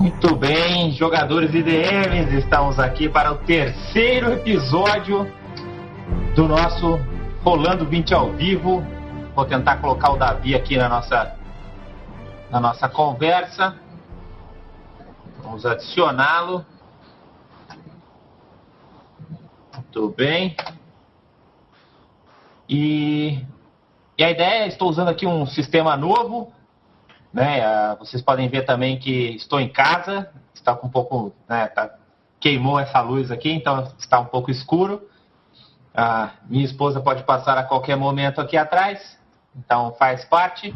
Muito bem, jogadores e estamos aqui para o terceiro episódio do nosso Rolando 20 ao vivo. Vou tentar colocar o Davi aqui na nossa, na nossa conversa. Vamos adicioná-lo. Muito bem. E, e a ideia, estou usando aqui um sistema novo. Né? Ah, vocês podem ver também que estou em casa, está com um pouco, né, tá, queimou essa luz aqui, então está um pouco escuro. A minha esposa pode passar a qualquer momento aqui atrás, então faz parte.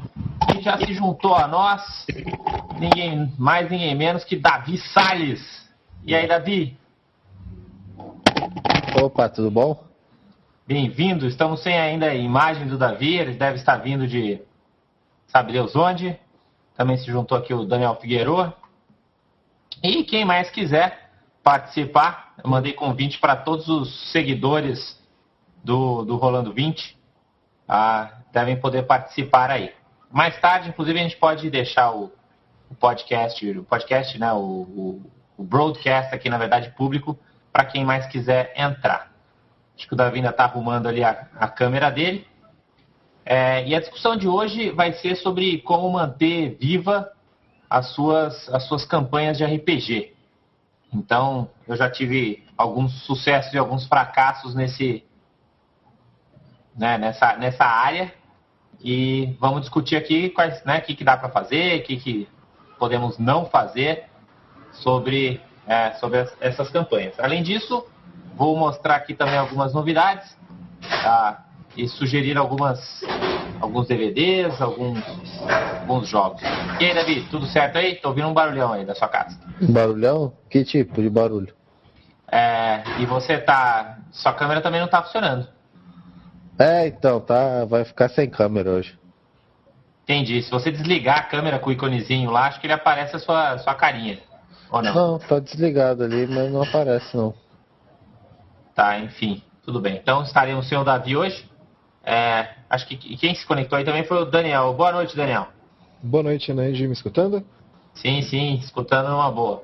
E já se juntou a nós, ninguém mais, ninguém menos que Davi Salles. E aí, Davi? Opa, tudo bom? Bem-vindo. Estamos sem ainda a imagem do Davi, ele deve estar vindo de sabe Deus onde. Também se juntou aqui o Daniel Figueiredo. E quem mais quiser participar, eu mandei convite para todos os seguidores do, do Rolando 20. Ah, devem poder participar aí. Mais tarde, inclusive, a gente pode deixar o, o podcast, o podcast, né, o, o, o, broadcast aqui, na verdade, público, para quem mais quiser entrar. Acho que o Davi ainda está arrumando ali a, a câmera dele. É, e a discussão de hoje vai ser sobre como manter viva as suas, as suas campanhas de RPG. Então, eu já tive alguns sucessos e alguns fracassos nesse, né, nessa, nessa área. E vamos discutir aqui quais, né, o que, que dá para fazer, o que, que podemos não fazer sobre, é, sobre essas campanhas. Além disso, vou mostrar aqui também algumas novidades. Tá? E sugerir algumas alguns DVDs, alguns, alguns jogos. E aí, Davi, tudo certo aí? Tô ouvindo um barulhão aí da sua casa. Barulhão? Que tipo de barulho? É, e você tá. Sua câmera também não tá funcionando. É, então, tá. Vai ficar sem câmera hoje. Entendi. Se você desligar a câmera com o iconezinho lá, acho que ele aparece a sua, sua carinha. Ou não? Não, tá desligado ali, mas não aparece não. Tá, enfim. Tudo bem. Então estaremos sem o Davi hoje. É, acho que quem se conectou aí também foi o Daniel. Boa noite, Daniel. Boa noite, Nandy. Me escutando? Sim, sim, escutando uma boa.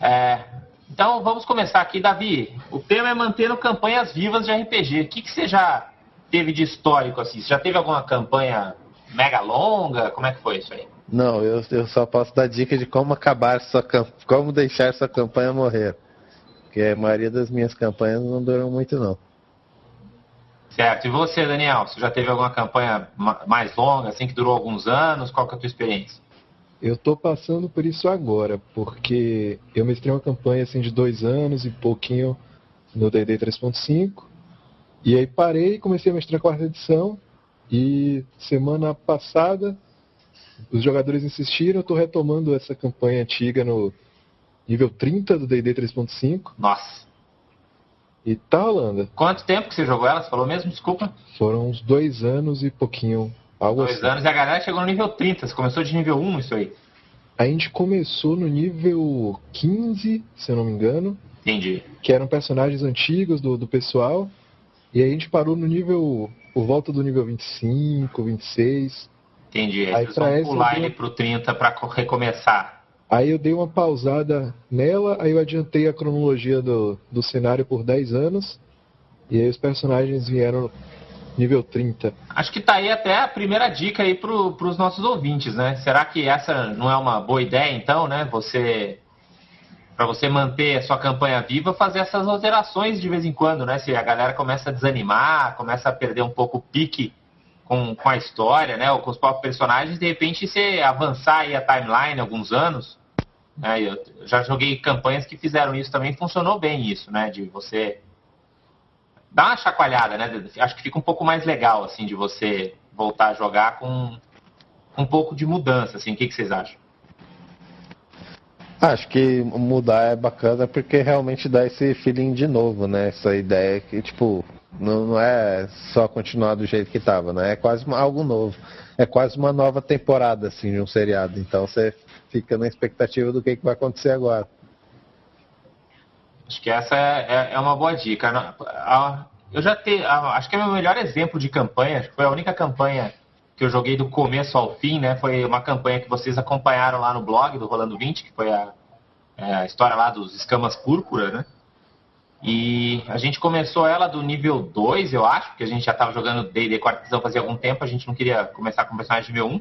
É, então vamos começar aqui, Davi. O tema é mantendo campanhas vivas de RPG. O que, que você já teve de histórico assim? Você já teve alguma campanha mega longa? Como é que foi isso aí? Não, eu, eu só posso dar dica de como acabar sua como deixar sua campanha morrer. Porque a maioria das minhas campanhas não duram muito não. Certo. E você, Daniel? Você já teve alguma campanha mais longa, assim, que durou alguns anos? Qual que é a tua experiência? Eu estou passando por isso agora, porque eu mestrei uma campanha assim de dois anos e pouquinho no D&D 3.5, e aí parei e comecei a mestrar a quarta edição, e semana passada os jogadores insistiram, eu estou retomando essa campanha antiga no nível 30 do D&D 3.5. Nossa! E tá rolando. Quanto tempo que você jogou ela? Você falou mesmo? Desculpa. Foram uns dois anos e pouquinho. Algo dois assim. anos e a galera chegou no nível 30. Você começou de nível 1 isso aí? A gente começou no nível 15, se eu não me engano. Entendi. Que eram personagens antigos do, do pessoal. E aí a gente parou no nível. por volta do nível 25, 26. Entendi. Aí, aí vocês vão pular ele pro 30 para recomeçar. Aí eu dei uma pausada nela, aí eu adiantei a cronologia do, do cenário por 10 anos. E aí os personagens vieram nível 30. Acho que tá aí até a primeira dica aí pro, pros nossos ouvintes, né? Será que essa não é uma boa ideia, então, né? Você. para você manter a sua campanha viva, fazer essas alterações de vez em quando, né? Se a galera começa a desanimar, começa a perder um pouco o pique com, com a história, né, ou com os próprios personagens, de repente você avançar aí a timeline alguns anos. Né, eu já joguei campanhas que fizeram isso também, funcionou bem isso, né, de você dar uma chacoalhada, né, acho que fica um pouco mais legal, assim, de você voltar a jogar com um pouco de mudança, assim, o que, que vocês acham? Acho que mudar é bacana porque realmente dá esse feeling de novo, né? Essa ideia que, tipo, não, não é só continuar do jeito que estava, né? É quase algo novo. É quase uma nova temporada, assim, de um seriado. Então você fica na expectativa do que, que vai acontecer agora. Acho que essa é, é, é uma boa dica. Eu já te, acho que é o meu melhor exemplo de campanha, foi a única campanha que eu joguei do começo ao fim, né? Foi uma campanha que vocês acompanharam lá no blog do Rolando 20, que foi a, é, a história lá dos escamas púrpura, né? E a gente começou ela do nível 2, eu acho, porque a gente já estava jogando D&D quarta edição fazia algum tempo, a gente não queria começar com personagem nível 1.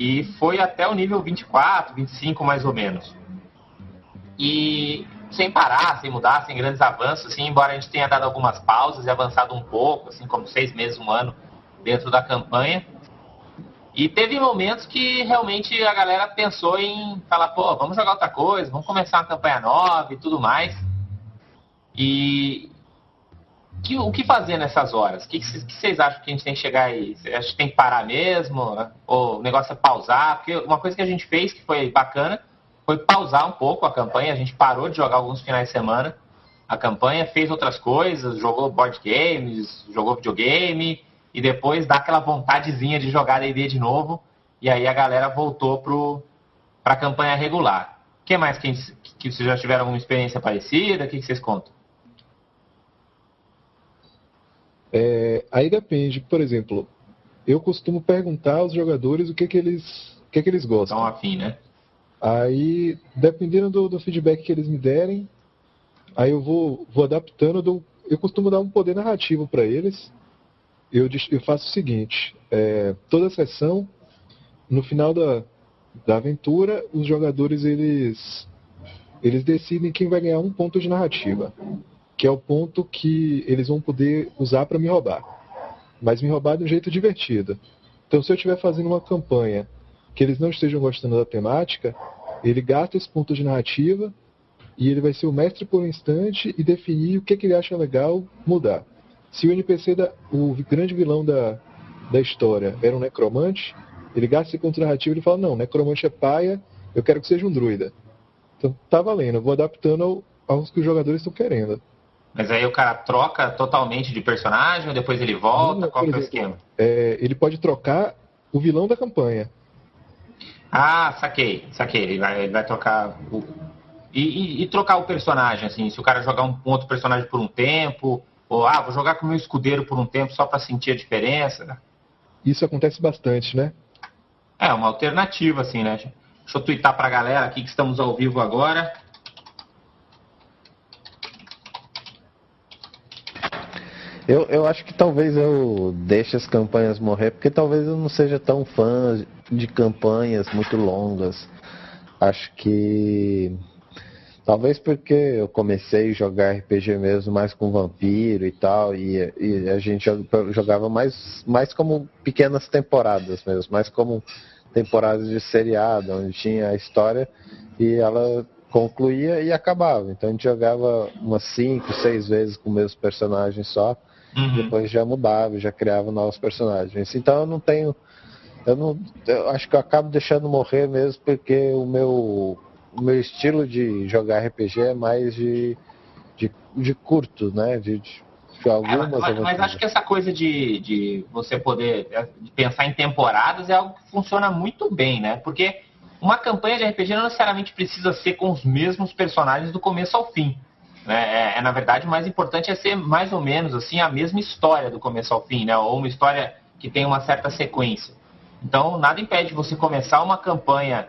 E foi até o nível 24, 25 mais ou menos. E sem parar, sem mudar, sem grandes avanços, assim, embora a gente tenha dado algumas pausas e avançado um pouco, assim como seis meses, um ano dentro da campanha. E teve momentos que realmente a galera pensou em falar, pô, vamos jogar outra coisa, vamos começar uma campanha nova e tudo mais. E que, o que fazer nessas horas? O que, que, vocês acham que a gente tem que chegar aí? Acha que tem que parar mesmo? Ou o negócio é pausar? Porque uma coisa que a gente fez que foi bacana foi pausar um pouco a campanha. A gente parou de jogar alguns finais de semana a campanha, fez outras coisas, jogou board games, jogou videogame e depois dá aquela vontadezinha de jogar D&D de novo e aí a galera voltou para a campanha regular. O que mais que, que vocês já tiveram alguma experiência parecida? O que, que vocês contam? É, aí depende, por exemplo, eu costumo perguntar aos jogadores o que, que eles o que, que eles gostam. Estão afim, né? Aí, dependendo do, do, feedback que eles me derem, aí eu vou, vou adaptando. Do, eu costumo dar um poder narrativo para eles. Eu, eu, faço o seguinte: é, toda sessão, no final da, da aventura, os jogadores eles, eles decidem quem vai ganhar um ponto de narrativa que é o ponto que eles vão poder usar para me roubar. Mas me roubar de um jeito divertido. Então, se eu estiver fazendo uma campanha que eles não estejam gostando da temática, ele gasta esse ponto de narrativa e ele vai ser o mestre por um instante e definir o que, que ele acha legal mudar. Se o NPC, da, o grande vilão da, da história, era um necromante, ele gasta esse ponto narrativo e fala: Não, necromante é paia, eu quero que seja um druida. Então tá valendo, eu vou adaptando ao, aos que os jogadores estão querendo. Mas aí o cara troca totalmente de personagem ou depois ele volta? Não, Qual exemplo, é o esquema? É, ele pode trocar o vilão da campanha. Ah, saquei, saquei. Ele vai, ele vai trocar o... E, e, e, trocar o personagem, assim, se o cara jogar um, outro personagem por um tempo, ou ah, vou jogar com o meu escudeiro por um tempo só para sentir a diferença. Isso acontece bastante, né? É, uma alternativa, assim, né? Deixa eu twittar pra galera aqui que estamos ao vivo agora. Eu, eu acho que talvez eu deixe as campanhas morrer, porque talvez eu não seja tão fã de campanhas muito longas. Acho que. Talvez porque eu comecei a jogar RPG mesmo mais com vampiro e tal, e, e a gente jogava mais, mais como pequenas temporadas mesmo, mais como temporadas de seriado, onde tinha a história e ela concluía e acabava. Então a gente jogava umas cinco, seis vezes com o mesmo personagem só. Uhum. Depois já mudava, já criava novos personagens. Então eu não tenho. Eu não. Eu acho que eu acabo deixando morrer mesmo porque o meu, o meu estilo de jogar RPG é mais de, de, de curto, né? De, de, de algumas é, mas, mas, acho que essa coisa de, de você poder de pensar em temporadas é algo que funciona muito bem, né? Porque uma campanha de RPG não necessariamente precisa ser com os mesmos personagens do começo ao fim. Né? É, é, na verdade, o mais importante é ser mais ou menos assim a mesma história do começo ao fim, né? ou uma história que tem uma certa sequência. Então, nada impede você começar uma campanha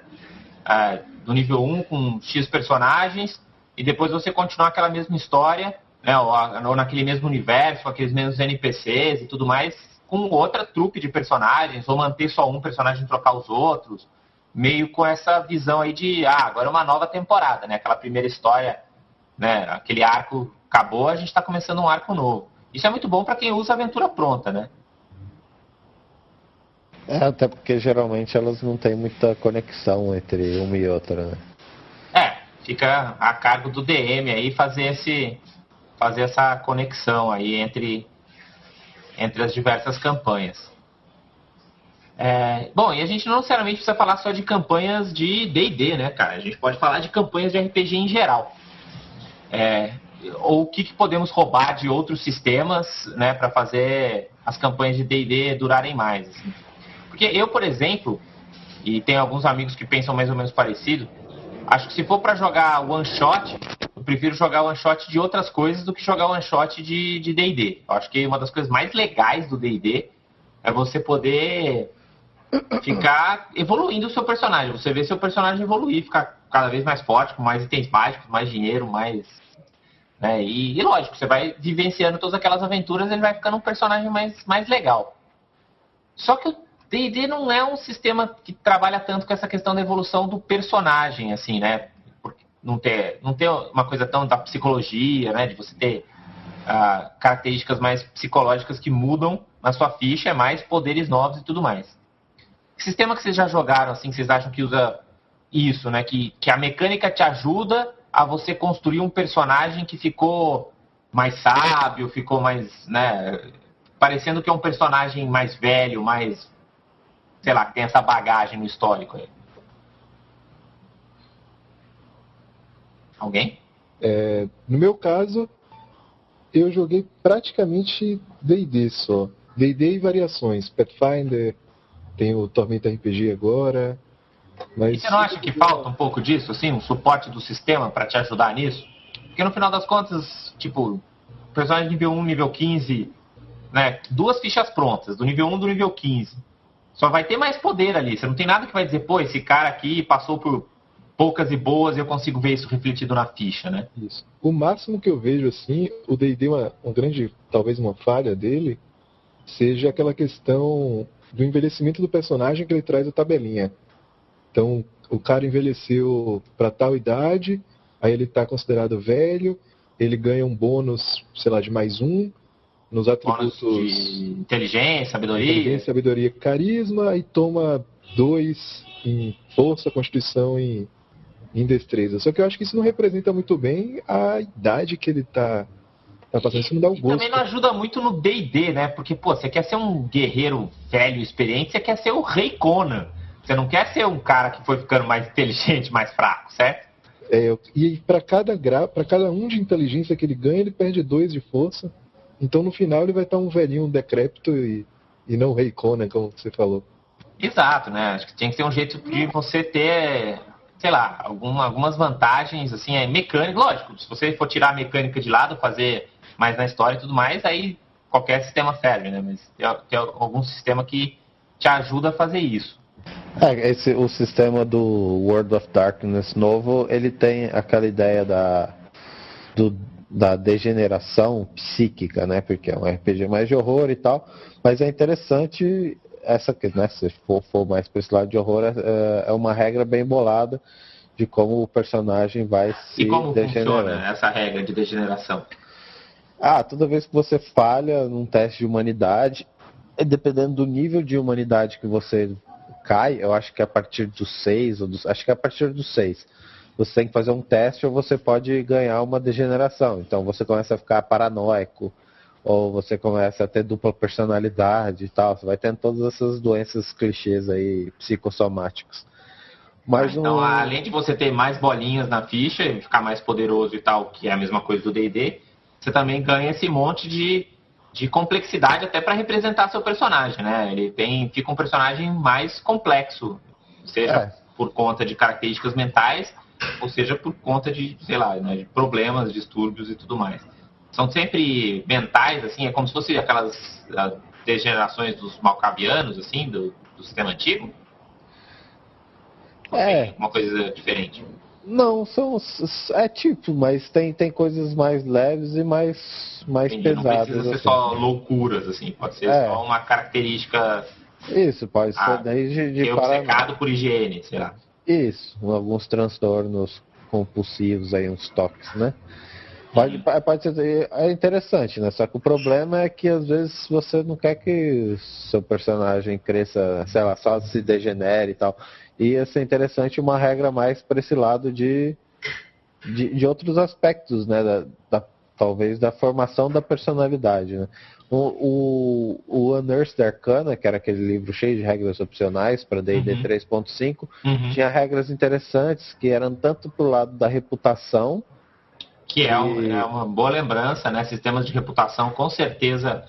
é, do nível 1 com X personagens e depois você continuar aquela mesma história, né? ou, ou naquele mesmo universo, com aqueles mesmos NPCs e tudo mais, com outra trupe de personagens, ou manter só um personagem e trocar os outros, meio com essa visão aí de, ah, agora é uma nova temporada, né? Aquela primeira história né? Aquele arco acabou, a gente está começando um arco novo. Isso é muito bom para quem usa a aventura pronta, né? É, até porque geralmente elas não têm muita conexão entre uma e outra, né? É, fica a cargo do DM aí fazer esse fazer essa conexão aí entre entre as diversas campanhas. É, bom, e a gente não necessariamente precisa falar só de campanhas de D&D, né, cara? A gente pode falar de campanhas de RPG em geral. É, ou o que, que, podemos roubar de outros sistemas né, para fazer as campanhas de D&D durarem mais. Assim. Porque eu, por exemplo, e tenho alguns amigos que pensam mais ou menos parecido, acho que se for para jogar one shot, eu prefiro jogar one shot de outras coisas do que jogar one shot de D&D. Acho que uma das coisas mais legais do D&D é você poder ficar evoluindo o seu personagem. Você vê seu personagem evoluir, ficar cada vez mais forte, com mais itens mágicos, mais dinheiro, mais. Né? E, e, lógico, você vai vivenciando todas aquelas aventuras, ele vai ficando um personagem mais, mais legal. Só que o D&D não é um sistema que trabalha tanto com essa questão da evolução do personagem, assim, né? Não ter, não ter uma coisa tão da psicologia, né? De você ter uh, características mais psicológicas que mudam na sua ficha, é mais poderes novos e tudo mais. Que sistema que vocês já jogaram, assim, que vocês acham que usa isso, né? Que, que a mecânica te ajuda a você construir um personagem que ficou mais sábio, ficou mais, né? Parecendo que é um personagem mais velho, mais sei lá, que tem essa bagagem no histórico aí? Alguém? É, no meu caso, eu joguei praticamente D&D só. D&D e variações. Pathfinder, tem o Tormenta RPG agora. Mas... E você não acha que falta um pouco disso, assim, um suporte do sistema para te ajudar nisso? Porque no final das contas, tipo, personagem nível 1, nível 15, né? Duas fichas prontas, do nível 1 do nível 15 só vai ter mais poder ali. Você não tem nada que vai dizer, pô, esse cara aqui passou por poucas e boas e eu consigo ver isso refletido na ficha, né? Isso. O máximo que eu vejo, assim, o D&D, uma, uma grande, talvez uma falha dele, seja aquela questão do envelhecimento do personagem que ele traz a tabelinha. Então, o cara envelheceu para tal idade, aí ele está considerado velho, ele ganha um bônus, sei lá, de mais um, nos atributos de inteligência, sabedoria. Inteligência, sabedoria, carisma e toma dois em força, constituição e em destreza. Só que eu acho que isso não representa muito bem a idade que ele tá, tá passando. Isso não dá o um gosto. também não ajuda muito no D&D, né? Porque, pô, você quer ser um guerreiro velho, experiente, você quer ser o rei Conan. Você não quer ser um cara que foi ficando mais inteligente, mais fraco, certo? É, e para cada gra... para cada um de inteligência que ele ganha, ele perde dois de força. Então no final ele vai estar um velhinho decrépito e, e não rei Conan, como você falou. Exato, né? Acho que tinha que ter um jeito de você ter, sei lá, alguma, algumas vantagens, assim, é mecânica. Lógico, se você for tirar a mecânica de lado, fazer mais na história e tudo mais, aí qualquer sistema serve, né? Mas tem, tem algum sistema que te ajuda a fazer isso. É, esse, o sistema do World of Darkness novo, ele tem aquela ideia da, do da degeneração psíquica, né? Porque é um RPG mais de horror e tal. Mas é interessante essa que, né? Se for, for mais para esse lado de horror, é, é, uma regra bem bolada de como o personagem vai se e como funciona essa regra de degeneração? Ah, toda vez que você falha num teste de humanidade, dependendo do nível de humanidade que você cai, eu acho que a partir dos seis, ou dos, acho que a partir dos seis você tem que fazer um teste ou você pode ganhar uma degeneração. Então você começa a ficar paranoico, ou você começa a ter dupla personalidade e tal. Você vai tendo todas essas doenças clichês aí, psicossomáticos. Mas então, um... além de você ter mais bolinhas na ficha e ficar mais poderoso e tal, que é a mesma coisa do D&D, você também ganha esse monte de, de complexidade até para representar seu personagem, né? Ele tem, fica um personagem mais complexo, seja é. por conta de características mentais, ou seja por conta de, sei lá, né, de problemas, distúrbios e tudo mais. São sempre mentais, assim, é como se fosse aquelas degenerações dos malcavianos, assim, do, do sistema antigo? Ou é. Uma coisa diferente. Não, são. É tipo, mas tem, tem coisas mais leves e mais, mais Entendi, pesadas. Não precisa ser assim. só loucuras, assim, pode ser é. só uma característica. Isso, pode ser ah, daí de, de obcecado por higiene, sei lá. Isso, alguns transtornos compulsivos aí, uns toques, né? Pode, uhum. pode ser, é interessante, né? Só que o problema é que às vezes você não quer que seu personagem cresça, sei lá, só se degenere e tal. E ia ser interessante uma regra mais para esse lado de, de, de, outros aspectos, né? Da, da, talvez da formação da personalidade, né? O, o, o Unearthed Arcana, que era aquele livro cheio de regras opcionais para D&D uhum. 3.5, uhum. tinha regras interessantes que eram tanto pro lado da reputação... Que é, um, é uma boa lembrança, né? Sistemas de reputação com certeza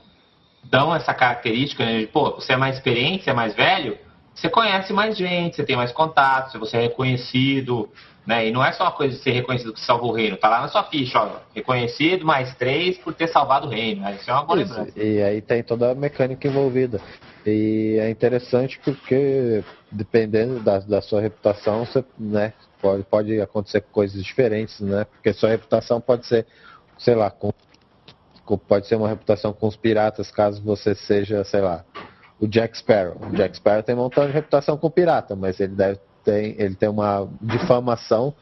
dão essa característica né? de, pô, você é mais experiente, você é mais velho, você conhece mais gente, você tem mais contatos, você é reconhecido, Né? E não é só uma coisa de ser reconhecido que salvou o reino, tá lá na sua ficha, ó, reconhecido mais três por ter salvado o reino. Isso é uma boa Isso, lembrança. E aí tem toda a mecânica envolvida. E é interessante porque, dependendo da, da sua reputação, você, né, pode, pode acontecer coisas diferentes, né? Porque sua reputação pode ser, sei lá, com, pode ser uma reputação com os piratas, caso você seja, sei lá, o Jack Sparrow. O Jack Sparrow tem um montão de reputação com pirata, mas ele deve ter, ele tem uma difamação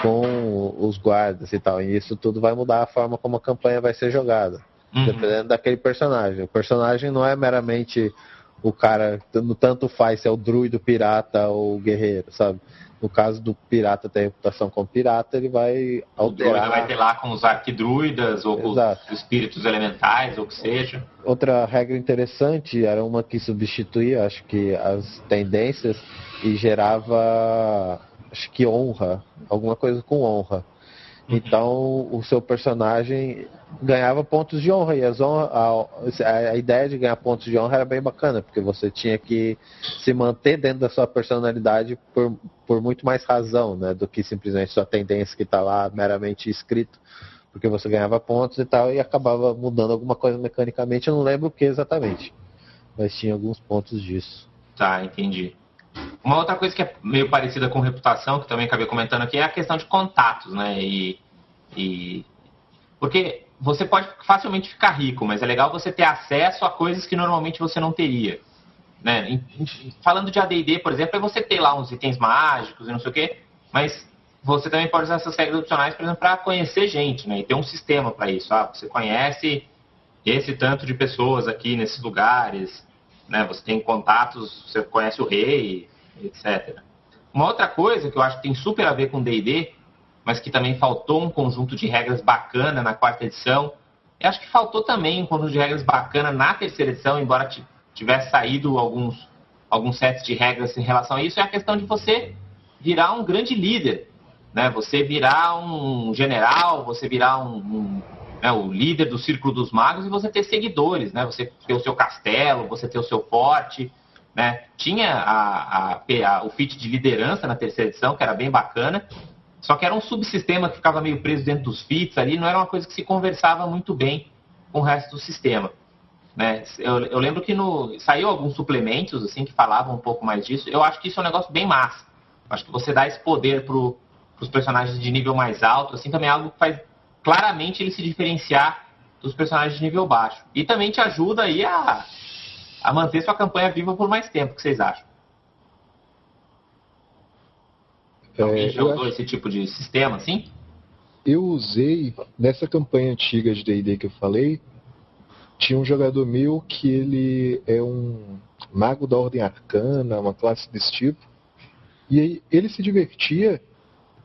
com os guardas e tal. E isso tudo vai mudar a forma como a campanha vai ser jogada. Uhum. Dependendo daquele personagem. O personagem não é meramente o cara no tanto faz se é o druido, pirata ou guerreiro, sabe? No caso do pirata ter reputação como pirata, ele vai alterar. Druida vai ter lá com os arquidruidas ou com Exato. os espíritos elementais, ou o que seja. Outra regra interessante era uma que substituía, acho que as tendências e gerava, acho que honra, alguma coisa com honra. Uhum. Então, o seu personagem ganhava pontos de honra. E as honra, a, a, ideia de ganhar pontos de honra era bem bacana, porque você tinha que se manter dentro da sua personalidade por, por muito mais razão né, do que simplesmente sua tendência que está lá meramente escrito. Porque você ganhava pontos e tal, e acabava mudando alguma coisa mecanicamente. Eu não lembro o que exatamente, mas tinha alguns pontos disso. Tá, entendi. Uma outra coisa que é meio parecida com reputação, que também acabei comentando aqui, é a questão de contatos, né? E, e... Porque você pode facilmente ficar rico, mas é legal você ter acesso a coisas que normalmente você não teria. Né? Falando de AD&D, por exemplo, é você ter lá uns itens mágicos e não sei o quê, mas você também pode usar essas regras opcionais, por exemplo, para conhecer gente, né? E ter um sistema para isso. Ah, você conhece esse tanto de pessoas aqui nesses lugares, né? Você tem contatos, você conhece o rei, etc. Uma outra coisa que eu acho que tem super a ver com D&D, mas que também faltou um conjunto de regras bacana na quarta edição, eu acho que faltou também um conjunto de regras bacana na terceira edição, embora tivesse saído alguns, alguns sets de regras em relação a isso, é a questão de você virar um grande líder, né? Você virar um general, você virar um, um né, o líder do Círculo dos Magos, e você ter seguidores, né? Você ter o seu castelo, você ter o seu forte, né? Tinha a, a, a, o feat de liderança na terceira edição, que era bem bacana, só que era um subsistema que ficava meio preso dentro dos feats ali, não era uma coisa que se conversava muito bem com o resto do sistema. Né? Eu, eu lembro que no, saiu alguns suplementos assim que falavam um pouco mais disso. Eu acho que isso é um negócio bem massa. Acho que você dá esse poder para os personagens de nível mais alto, assim, também é algo que faz claramente ele se diferenciar dos personagens de nível baixo. E também te ajuda aí a, a manter sua campanha viva por mais tempo, o que vocês acham? É, Alguém já usou acho... esse tipo de sistema assim? Eu usei, nessa campanha antiga de D&D que eu falei, tinha um jogador meu que ele é um mago da ordem arcana, uma classe desse tipo, e aí ele se divertia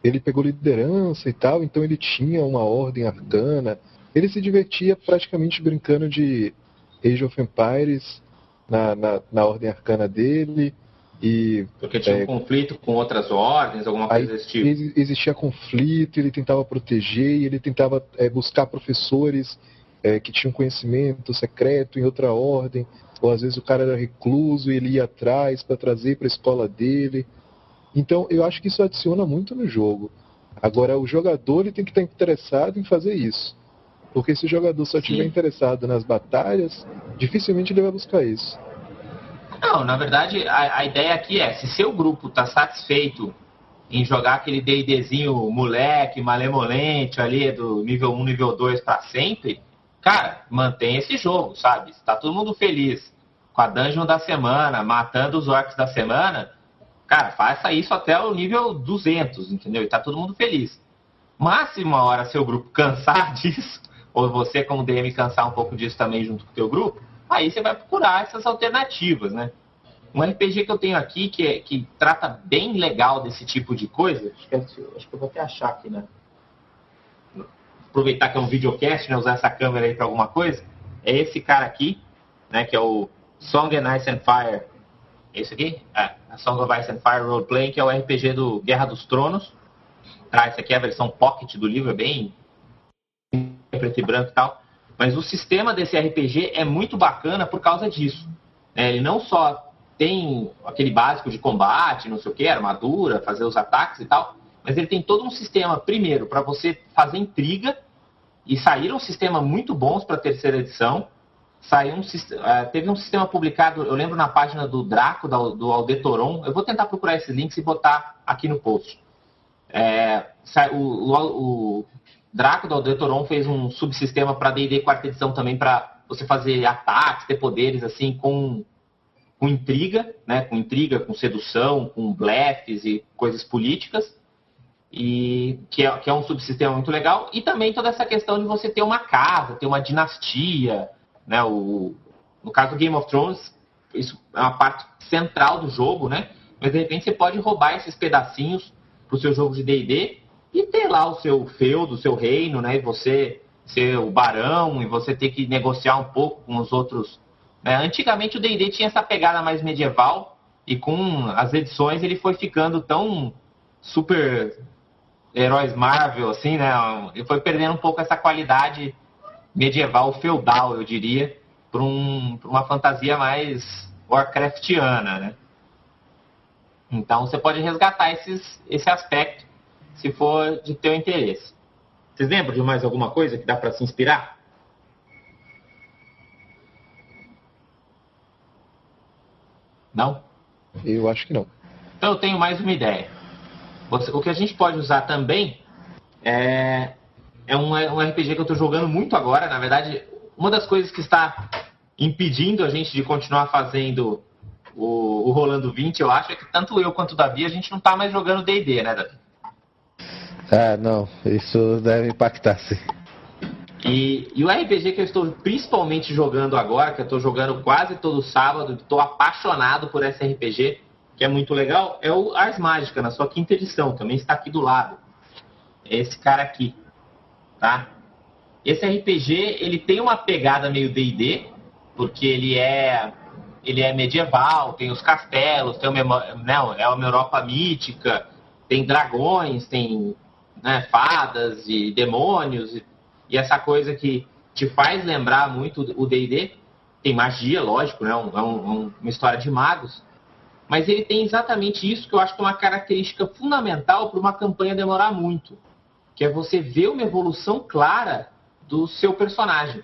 ele pegou liderança e tal, então ele tinha uma ordem arcana. Ele se divertia praticamente brincando de Age of Empires na, na, na ordem arcana dele. E, Porque tinha é, um conflito com outras ordens, alguma coisa desse tipo? Existia conflito, ele tentava proteger, ele tentava é, buscar professores é, que tinham conhecimento secreto em outra ordem, ou às vezes o cara era recluso e ele ia atrás para trazer para a escola dele. Então, eu acho que isso adiciona muito no jogo. Agora, o jogador ele tem que estar interessado em fazer isso. Porque se o jogador só estiver interessado nas batalhas, dificilmente ele vai buscar isso. Não, na verdade, a, a ideia aqui é, se seu grupo está satisfeito em jogar aquele D&Dzinho moleque, malemolente ali do nível 1, nível 2 para sempre, cara, mantém esse jogo, sabe? Está todo mundo feliz com a dungeon da semana, matando os orcs da semana, Cara, faça isso até o nível 200, entendeu? E tá todo mundo feliz. Mas se uma hora seu grupo cansar disso, ou você como DM cansar um pouco disso também junto com o teu grupo, aí você vai procurar essas alternativas, né? Um RPG que eu tenho aqui que, é, que trata bem legal desse tipo de coisa, acho que, acho que eu vou até achar aqui, né? Aproveitar que é um videocast, né? Usar essa câmera aí para alguma coisa. É esse cara aqui, né? Que é o Song and Ice and Fire é isso aqui? É, a Song of Ice and Fire Roleplay, que é o RPG do Guerra dos Tronos. Tá, essa aqui é a versão pocket do livro, é bem preto e branco e tal. Mas o sistema desse RPG é muito bacana por causa disso. É, ele não só tem aquele básico de combate, não sei o que, armadura, fazer os ataques e tal, mas ele tem todo um sistema, primeiro, para você fazer intriga, e saíram sistemas muito bons para a terceira edição. Saiu um, uh, teve um sistema publicado, eu lembro na página do Draco, do, do Aldetoron. Eu vou tentar procurar esses links e botar aqui no post. É, o, o, Draco do Aldetoron fez um subsistema para D&D quarta edição também para você fazer ataques, ter poderes assim com, com intriga, né? Com intriga, com sedução, com blefs e coisas políticas e que é, que é um subsistema muito legal, e também toda essa questão de você ter uma casa, ter uma dinastia, né? O, no caso do Game of Thrones, isso é uma parte central do jogo, né? Mas de repente você pode roubar esses pedacinhos para o seu jogo de D&D e ter lá o seu feudo, o seu reino, né? E você ser o barão e você ter que negociar um pouco com os outros. Né? Antigamente o D&D tinha essa pegada mais medieval e com as edições ele foi ficando tão super heróis Marvel, assim, né? Ele foi perdendo um pouco essa qualidade medieval, feudal, eu diria, para um, uma fantasia mais Warcraftiana, né? Então você pode resgatar esses, esse aspecto se for de teu interesse. Vocês lembram de mais alguma coisa que dá para se inspirar? Não? Eu acho que não. Então eu tenho mais uma ideia. O que a gente pode usar também é, é um, um RPG que eu estou jogando muito agora. Na verdade, uma das coisas que está impedindo a gente de continuar fazendo o, o Rolando 20, eu acho, é que tanto eu quanto o Davi, a gente não está mais jogando D&D, né, Davi? Ah, não. Isso deve impactar, sim. E, e, o RPG que eu estou principalmente jogando agora, que eu estou jogando quase todo sábado, estou apaixonado por esse RPG, que é muito legal, é o Ars Mágica, na sua quinta edição, também está aqui do lado. É esse cara aqui, tá? Esse RPG, ele tem uma pegada meio D&D, porque ele é ele é medieval, tem os castelos, tem uma, né, é uma Europa mítica, tem dragões, tem né, fadas e demônios, e, e, essa coisa que te faz lembrar muito o D&D. Tem magia, lógico, né, um, é um, uma história de magos, mas ele tem exatamente isso que eu acho que é uma característica fundamental para uma campanha demorar muito, que é você ver uma evolução clara do seu personagem.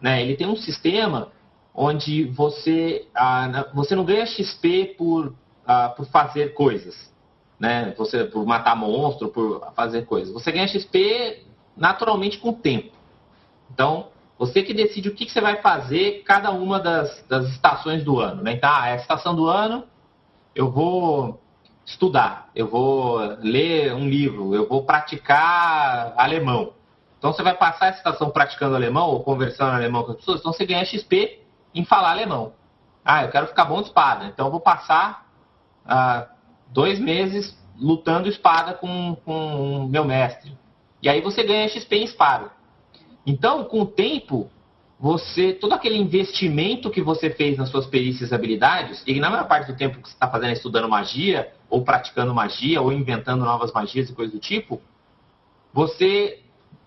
Né? Ele tem um sistema onde você, ah, você não ganha XP por, ah, por fazer coisas, né? Você por matar monstro, por fazer coisas. Você ganha XP naturalmente com o tempo. Então, você que decide o que, que você vai fazer cada uma das, das estações do ano. Né? Então, ah, é a estação do ano, eu vou estudar, eu vou ler um livro, eu vou praticar alemão. Então você vai passar a estação praticando alemão ou conversando alemão com as pessoas, então você ganha XP em falar alemão. Ah, eu quero ficar bom de espada, então eu vou passar ah, dois meses lutando espada com, com meu mestre. E aí você ganha XP em espada. Então, com o tempo, você todo aquele investimento que você fez nas suas perícias e habilidades, e na maior parte do tempo que você está fazendo é estudando magia, ou praticando magia, ou inventando novas magias e coisas do tipo, você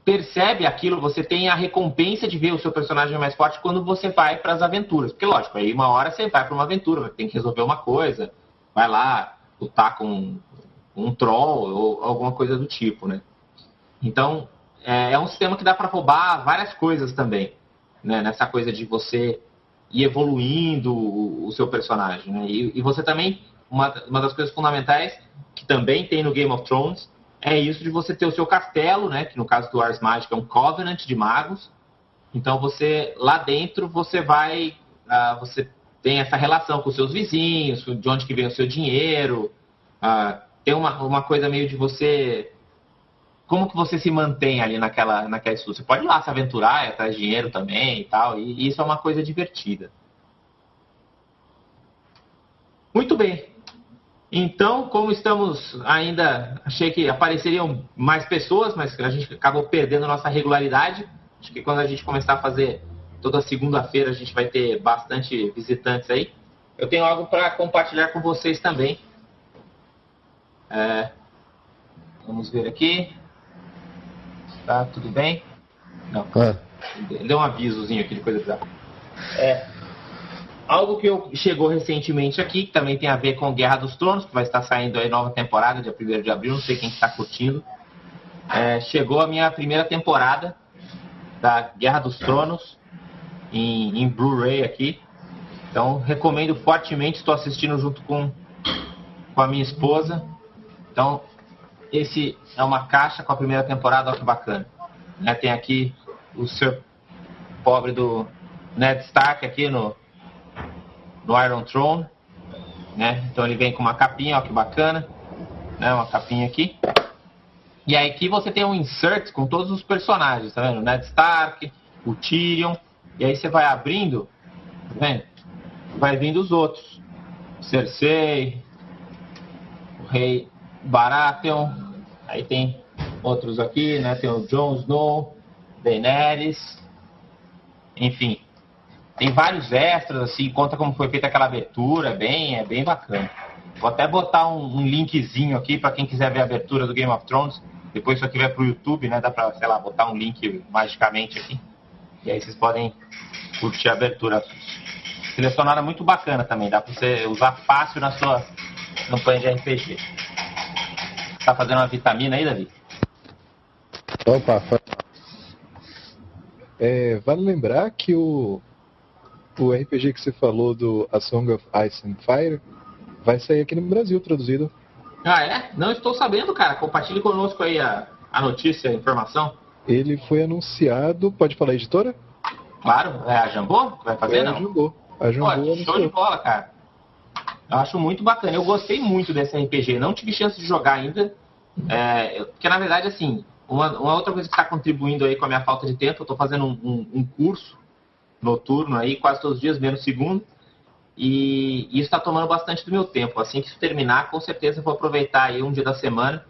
percebe aquilo, você tem a recompensa de ver o seu personagem mais forte quando você vai para as aventuras. Porque, lógico, aí uma hora você vai para uma aventura, tem que resolver uma coisa, vai lá lutar com um troll ou alguma coisa do tipo, né? Então, é, é um sistema que dá para roubar várias coisas também né? nessa coisa de você ir evoluindo o, seu personagem. Né? E, e, você também, uma, uma das coisas fundamentais que também tem no Game of Thrones é isso de você ter o seu castelo, né? que no caso do Ars Magic é um Covenant de magos. Então você lá dentro você vai, uh, você tem essa relação com seus vizinhos, de onde que vem o seu dinheiro. Uh, tem uma, uma coisa meio de você como que você se mantém ali naquela, naquela estudo? Você pode ir lá se aventurar, atrás de dinheiro também e tal, e isso é uma coisa divertida. Muito bem. Então, como estamos ainda, achei que apareceriam mais pessoas, mas a gente acabou perdendo nossa regularidade. Acho que quando a gente começar a fazer toda segunda-feira, a gente vai ter bastante visitantes aí. Eu tenho algo para compartilhar com vocês também. É, vamos ver aqui. Tá tudo bem? Não. Ah. Deu um avisozinho aqui de coisa bizarra. É. algo que eu, chegou recentemente aqui, que também tem a ver com Guerra dos Tronos, que vai estar saindo aí nova temporada, dia 1 de abril, não sei quem está curtindo. É, chegou a minha primeira temporada da Guerra dos Tronos em, em Blu-ray aqui. Então recomendo fortemente, estou assistindo junto com, com a minha esposa. Então, esse é uma caixa com a primeira temporada, olha que bacana. Né, tem aqui o seu pobre do Ned Stark aqui no, no Iron Throne. Né? Então ele vem com uma capinha, ó que bacana. Né? Uma capinha aqui. E aí aqui você tem um insert com todos os personagens, tá vendo? O Ned Stark, o Tyrion. E aí você vai abrindo, tá vendo? Vai vindo os outros. Cersei, o Rei Baratheon. Aí tem outros aqui, né? Tem o Jon Snow, Daenerys. Enfim, tem vários extras, assim, conta como foi feita aquela abertura, é bem, é bem bacana. Vou até botar um, um linkzinho aqui para quem quiser ver a abertura do Game of Thrones. Depois isso aqui vai pro YouTube, né? Dá pra, sei lá, botar um link magicamente aqui. E aí vocês podem curtir a abertura. Trilha sonora muito bacana também, dá pra você usar fácil na sua campanha de RPG. Tá fazendo uma vitamina aí, Davi? Opa, é, vale lembrar que o o RPG que você falou do A Song of Ice and Fire vai sair aqui no Brasil traduzido. Ah, é? Não estou sabendo, cara. Compartilhe conosco aí a, a notícia, a informação. Ele foi anunciado, pode falar editora? Claro, é a Jambô vai fazer, é não? A Jambô. A Jambô Pô, show de bola, cara. Eu acho muito bacana. Eu gostei muito desse RPG. Não tive chance de jogar ainda. É, porque, na verdade, assim, uma, uma outra coisa que está contribuindo aí com a minha falta de tempo, eu estou fazendo um, um, um curso noturno aí, quase todos os dias, menos segundo. E isso está tomando bastante do meu tempo. Assim que isso terminar, com certeza vou aproveitar aí um dia da semana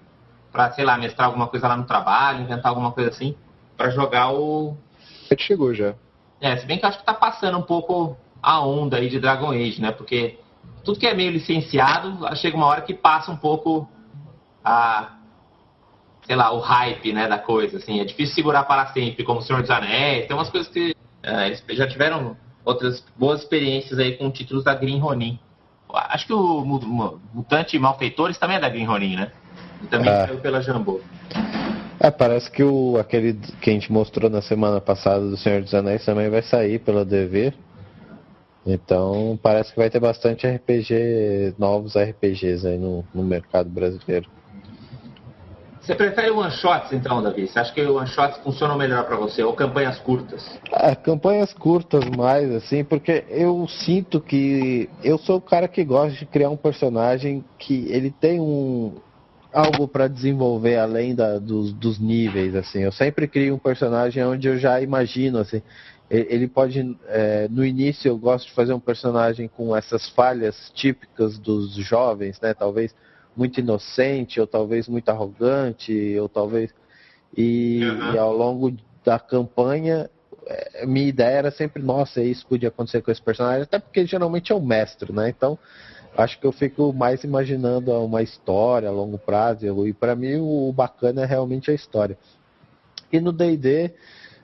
para, sei lá, mestrar alguma coisa lá no trabalho, inventar alguma coisa assim, para jogar o. Chegou já. É, se bem que eu acho que tá passando um pouco a onda aí de Dragon Age, né? Porque tudo que é meio licenciado, chega uma hora que passa um pouco a. Sei lá, o hype, né, da coisa, assim. É difícil segurar para sempre, como o Senhor dos Anéis. Tem umas coisas que é, eles já tiveram outras boas experiências aí com títulos da Green Ronin. Acho que o Mutante Malfeitores também é da Green Ronin, né? E também é. saiu pela Jambô. É, parece que o, aquele que a gente mostrou na semana passada do Senhor dos Anéis também vai sair pela DV. Então parece que vai ter bastante RPG, novos RPGs aí no, no mercado brasileiro. Você prefere one-shots então, Davi? Você acha que one-shots funcionam melhor para você? Ou campanhas curtas? É, campanhas curtas mais, assim, porque eu sinto que eu sou o cara que gosta de criar um personagem que ele tem um algo para desenvolver além da, dos, dos níveis, assim. Eu sempre crio um personagem onde eu já imagino, assim, ele pode é, no início eu gosto de fazer um personagem com essas falhas típicas dos jovens né talvez muito inocente, ou talvez muito arrogante, ou talvez. E, uhum. e ao longo da campanha, é, minha ideia era sempre, nossa, isso podia acontecer com esse personagem, até porque geralmente é o mestre, né? Então, acho que eu fico mais imaginando uma história a longo prazo, e para mim o bacana é realmente a história. E no D&D,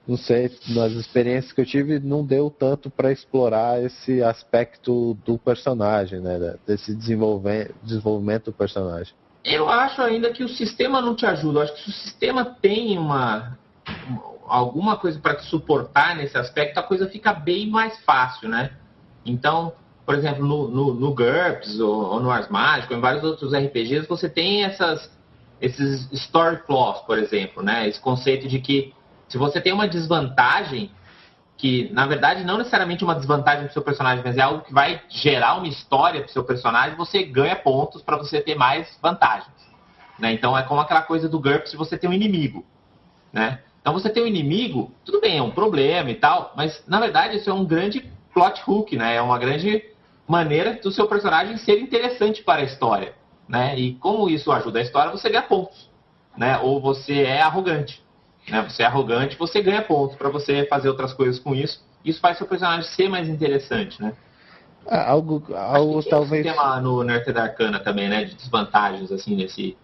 não sei, nas experiências que eu tive, não deu tanto para explorar esse aspecto do personagem, né? Desse desenvolvimento, do personagem. Eu acho ainda que o sistema não te ajuda. Eu acho que se o sistema tem uma alguma coisa para te suportar nesse aspecto, a coisa fica bem mais fácil, né? Então, por exemplo, no, no, no GURPS ou, ou no Ars Mágico, em vários outros RPGs, você tem essas, esses story flaws, por exemplo, né? Esse conceito de que se você tem uma desvantagem, que na verdade não necessariamente uma desvantagem para o seu personagem, mas é algo que vai gerar uma história para o seu personagem, você ganha pontos para você ter mais vantagens. Né? Então é como aquela coisa do GURPS você tem um inimigo. Né? Então você tem um inimigo, tudo bem, é um problema e tal, mas na verdade isso é um grande plot hook, né? é uma grande maneira do seu personagem ser interessante para a história. Né? E como isso ajuda a história, você ganha pontos. Né? Ou você é arrogante né? Você é arrogante, você ganha pontos para você fazer outras coisas com isso. Isso faz seu personagem ser mais interessante, né? É, algo, algo talvez. Tem lá no Nerd da Arcana também, né? De desvantagens, assim, nesse.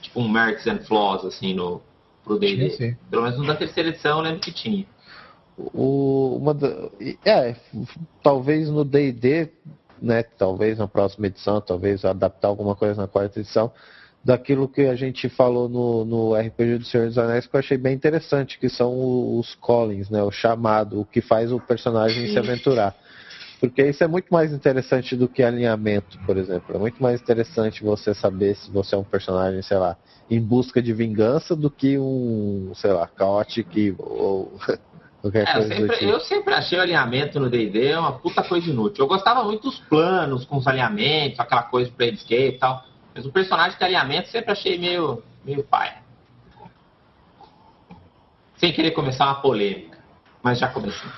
Tipo um merits and flaws, assim, no, pro D&D. Pelo menos no da terceira edição eu lembro que tinha. o, uma, é, talvez no D&D, né, talvez na próxima edição, talvez adaptar alguma coisa na quarta edição, daquilo que a gente falou no, no RPG do Senhor dos Anéis, que eu achei bem interessante, que são os callings, né, o chamado, o que faz o personagem Sim. se aventurar. Porque isso é muito mais interessante do que alinhamento, por exemplo. É muito mais interessante você saber se você é um personagem, sei lá, em busca de vingança do que um, sei lá, chaotic ou é, eu sempre, tipo. eu sempre achei o alinhamento no D&D uma puta coisa inútil. Eu gostava muito dos planos com os alinhamentos, aquela coisa de Planescape e tal. Mas o personagem de alinhamento sempre achei meio, meio pai. Sem querer começar uma polêmica, mas já comecei.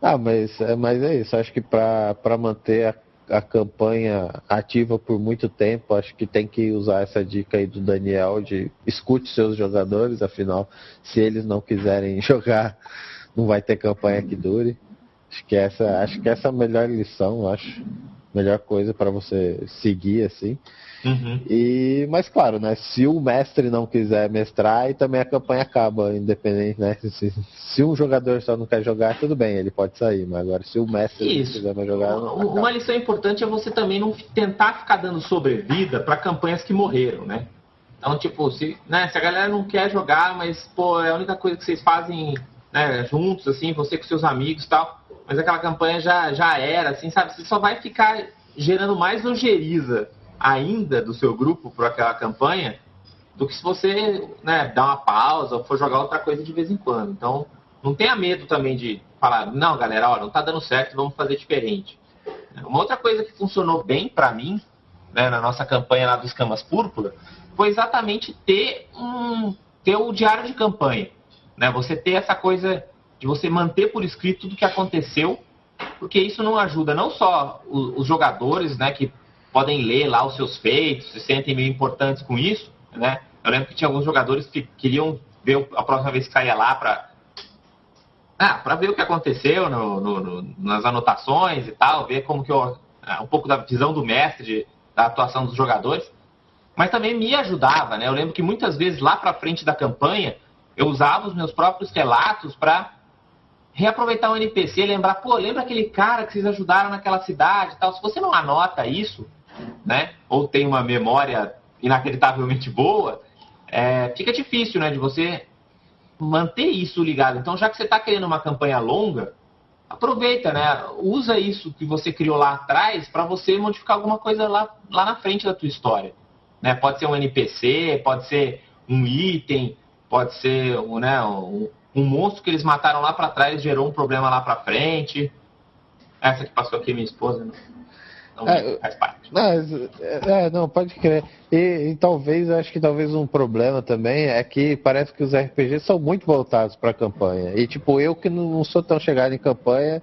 Ah, mas, é, mas é isso. Acho que para manter a, a, campanha ativa por muito tempo, acho que tem que usar essa dica aí do Daniel de escute seus jogadores, afinal, se eles não quiserem jogar, não vai ter campanha que dure. Acho que essa, acho que essa é a melhor lição, acho. Melhor coisa para você seguir assim. Uhum. E, mas claro, né? Se o mestre não quiser mestrar, e também a campanha acaba, independente, né? Se, se, um jogador só não quer jogar, tudo bem, ele pode sair. Mas agora, se o mestre Isso. não quiser mais jogar. Não, uma lição importante é você também não tentar ficar dando sobrevida para campanhas que morreram, né? Então, tipo, se, né, se a galera não quer jogar, mas, pô, é a única coisa que vocês fazem né, juntos, assim, você com seus amigos e tal, mas aquela campanha já, já era, assim, sabe? Você só vai ficar gerando mais ojeriza ainda do seu grupo por aquela campanha do que se você né, dar uma pausa ou for jogar outra coisa de vez em quando. Então, não tenha medo também de falar, não, galera, ó, não tá dando certo, vamos fazer diferente. Uma outra coisa que funcionou bem para mim, né, na nossa campanha lá dos Camas Púrpura, foi exatamente ter um ter o diário de campanha, né? Você ter essa coisa de você manter por escrito tudo que aconteceu, porque isso não ajuda não só os jogadores, né, que podem ler lá os seus feitos, se sentem meio importantes com isso, né? Eu lembro que tinha alguns jogadores que queriam ver a próxima vez que saía lá para ah, para ver o que aconteceu no, no, no, nas anotações e tal, ver como que eu, ah, um pouco da visão do mestre, de, da atuação dos jogadores, mas também me ajudava, né? Eu lembro que muitas vezes lá para frente da campanha eu usava os meus próprios relatos para reaproveitar o NPC, lembrar, pô, lembra aquele cara que vocês ajudaram naquela cidade e tal. Se você não anota isso, né? Ou tem uma memória inacreditavelmente boa, é, fica difícil, né? De você manter isso ligado. Então, já que você está querendo uma campanha longa, aproveita, né? Usa isso que você criou lá atrás para você modificar alguma coisa lá, lá na frente da tua história. Né? Pode ser um NPC, pode ser um item, pode ser né, um, um monstro que eles mataram lá para trás gerou um problema lá para frente. Essa que passou aqui minha esposa. Né? Então, é, faz parte. Mas, é, é, não, pode crer. E, e, talvez, acho que talvez um problema também é que parece que os RPGs são muito voltados para campanha. E, tipo, eu que não, não sou tão chegado em campanha,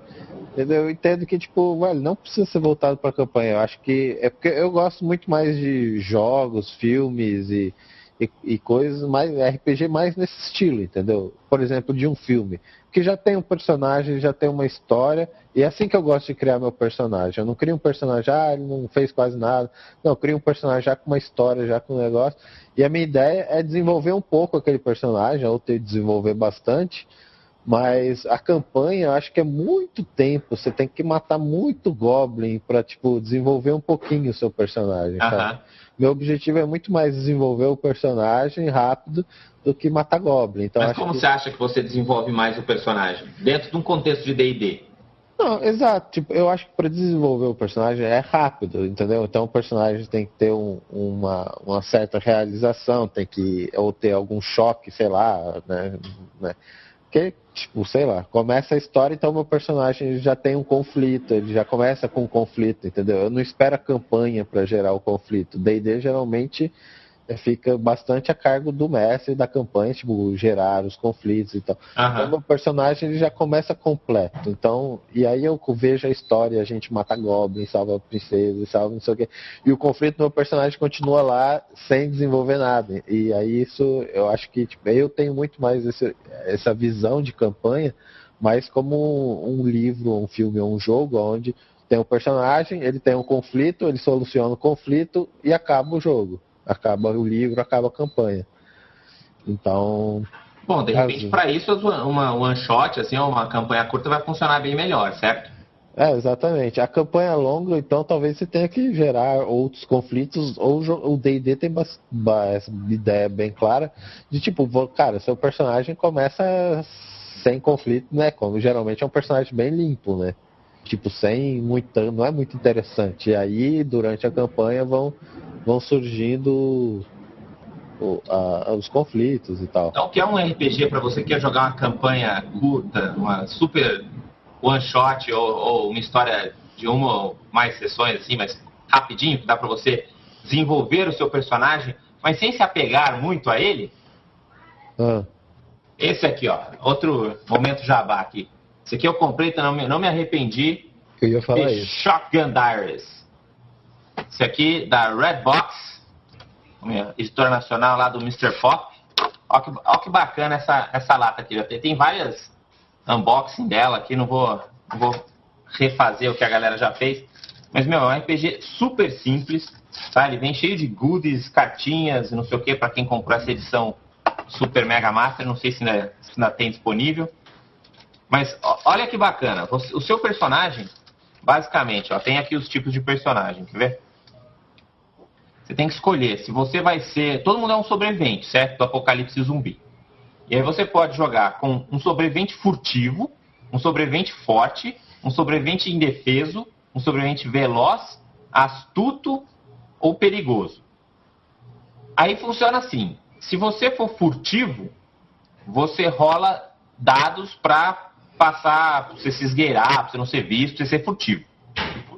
entendeu? eu entendo que, tipo, velho, não precisa ser voltado para campanha. Eu acho que. É porque eu gosto muito mais de jogos, filmes e e, e, coisas mais RPG mais nesse estilo, entendeu? Por exemplo, de um filme que já tem um personagem, já tem uma história e é assim que eu gosto de criar meu personagem. Eu não crio um personagem, ah, ele não fez quase nada. Não, eu crio um personagem já com uma história, já com um negócio. E a minha ideia é desenvolver um pouco aquele personagem, ou ter desenvolver bastante. Mas a campanha, eu acho que é muito tempo. Você tem que matar muito Goblin para tipo desenvolver um pouquinho o seu personagem. Uh -huh. Meu objetivo é muito mais desenvolver o personagem rápido do que matar Goblin. Então, Mas como que... você acha que você desenvolve mais o personagem? Dentro de um contexto de D&D? Não, exato. Tipo, eu acho que para desenvolver o personagem é rápido, entendeu? Então o personagem tem que ter um, uma, uma certa realização, tem que ou ter algum choque, sei lá, né? Porque, tipo, sei lá, começa a história, então meu personagem já tem um conflito, ele já começa com um conflito, entendeu? Eu não espero a campanha para gerar o conflito. D&D geralmente fica bastante a cargo do mestre da campanha, tipo, gerar os conflitos e tal. Uhum. Então, meu personagem ele já começa completo. Então, e aí eu vejo a história, a gente mata Goblin, salva a princesa, salva não sei o quê. E o conflito do meu personagem continua lá sem desenvolver nada. E aí isso, eu acho que, tipo, eu tenho muito mais esse, essa visão de campanha, mas como um livro, um filme ou um jogo, onde tem um personagem, ele tem um conflito, ele soluciona o conflito e acaba o jogo acaba o livro, acaba a campanha. Então, Bom, de repente, para isso, uma one shot, assim, uma campanha curta vai funcionar bem melhor, certo? É, exatamente. A campanha longa, então, talvez você tenha que gerar outros conflitos, ou o D&D tem essa ideia bem clara de tipo, cara, seu personagem começa sem conflito, né? Como geralmente é um personagem bem limpo, né? Tipo, sem muito, não é muito interessante. E aí, durante a campanha, vão, vão surgindo o, a, os conflitos e tal. Então, o que é um RPG para você que quer jogar uma campanha curta, uma super one shot ou, ou, uma história de uma ou mais sessões assim, mas rapidinho, que dá para você desenvolver o seu personagem, mas sem se apegar muito a ele? Ah. Esse aqui, ó, outro momento jabá aqui. Esse aqui eu comprei, então não me, não me arrependi. Eu ia falar isso. Shotgun Diaries. Esse aqui da Redbox, editora nacional lá do Mr. Pop. Olha que, olha que bacana essa, essa lata aqui. Tem, tem várias unboxing dela aqui, não vou, não vou refazer o que a galera já fez. Mas, meu, é um RPG super simples, tá? Ele vem cheio de goodies, cartinhas, não sei o que, para quem comprou essa edição Super Mega Master, não sei se ainda, se ainda tem disponível. Mas olha que bacana, o seu personagem, basicamente, ó, tem aqui os tipos de personagem, quer ver? Você tem que escolher se você vai ser. Todo mundo é um sobrevivente, certo? Do apocalipse zumbi. E aí você pode jogar com um sobrevivente furtivo, um sobrevivente forte, um sobrevivente indefeso, um sobrevivente veloz, astuto ou perigoso. Aí funciona assim: se você for furtivo, você rola dados para passar, pra você se esgueirar, para você não ser visto, pra você ser furtivo.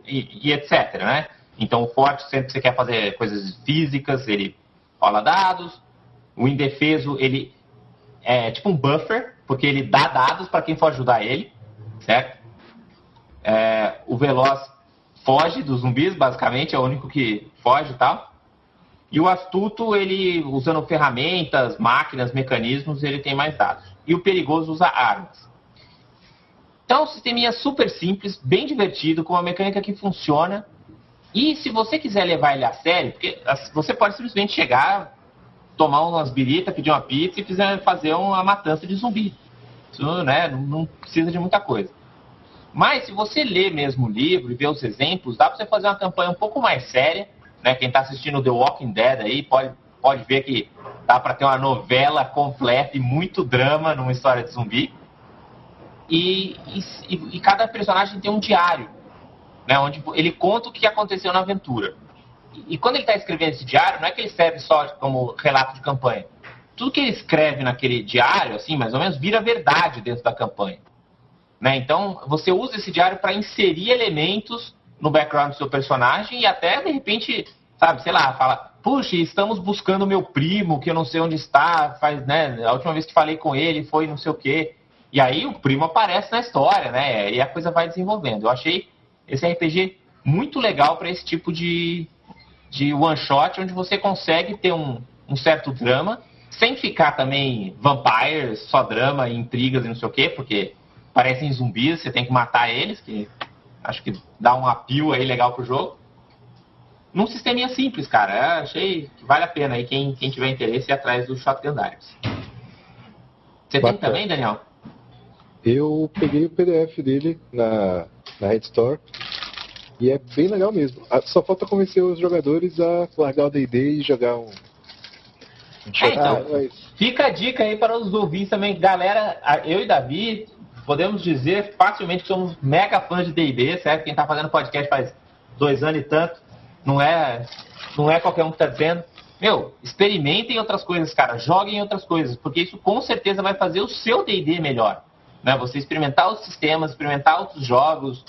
E, e, etc, né? Então o forte, sempre você quer fazer coisas físicas, ele rola dados. O indefeso, ele é tipo um buffer, porque ele dá dados para quem for ajudar ele, certo? É, o veloz foge dos zumbis, basicamente, é o único que foge e tal. E o astuto, ele usando ferramentas, máquinas, mecanismos, ele tem mais dados. E o perigoso usa armas. Então, o sisteminha super simples, bem divertido, com uma mecânica que funciona. E se você quiser levar ele a sério, porque você pode simplesmente chegar, tomar umas biritas, pedir uma pizza e fazer uma matança de zumbi. Isso né, não precisa de muita coisa. Mas se você ler mesmo o livro e ver os exemplos, dá para você fazer uma campanha um pouco mais séria né? Quem está assistindo The Walking Dead aí pode, pode ver que dá para ter uma novela completa e muito drama numa história de zumbi. E, e, e, cada personagem tem um diário, né? Onde ele conta o que aconteceu na aventura. E, e quando ele está escrevendo esse diário, não é que ele escreve só como relato de campanha. Tudo que ele escreve naquele diário, assim, mais ou menos, vira verdade dentro da campanha. Né? Então, você usa esse diário para inserir elementos no background do seu personagem e até, de repente, sabe, sei lá, fala, puxa, estamos buscando meu primo, que eu não sei onde está, faz, né, a última vez que falei com ele foi não sei o quê. E aí o primo aparece na história, né, e a coisa vai desenvolvendo. Eu achei esse RPG muito legal para esse tipo de, de one shot, onde você consegue ter um, um certo drama, sem ficar também vampires, só drama, intrigas e não sei o quê, porque parecem zumbis, você tem que matar eles, que Acho que dá um apio aí legal pro jogo. Num sisteminha simples, cara. Eu achei que vale a pena aí quem, quem tiver interesse ir atrás do Shotgun Diaries. Você Bacana. tem também, Daniel? Eu peguei o PDF dele na, na Red Store e é bem legal mesmo. Ah, só falta convencer os jogadores a largar o D&D e jogar um... um é, então, mas... fica a dica aí para os ouvintes também. Galera, eu e Davi podemos dizer facilmente que somos mega fãs de D&D, certo? Quem está fazendo podcast faz dois anos e tanto, não é, não é qualquer um que está dizendo. Meu, experimentem outras coisas, cara, joguem outras coisas, porque isso com certeza vai fazer o seu D&D melhor. Né? Você experimentar os sistemas, experimentar outros jogos.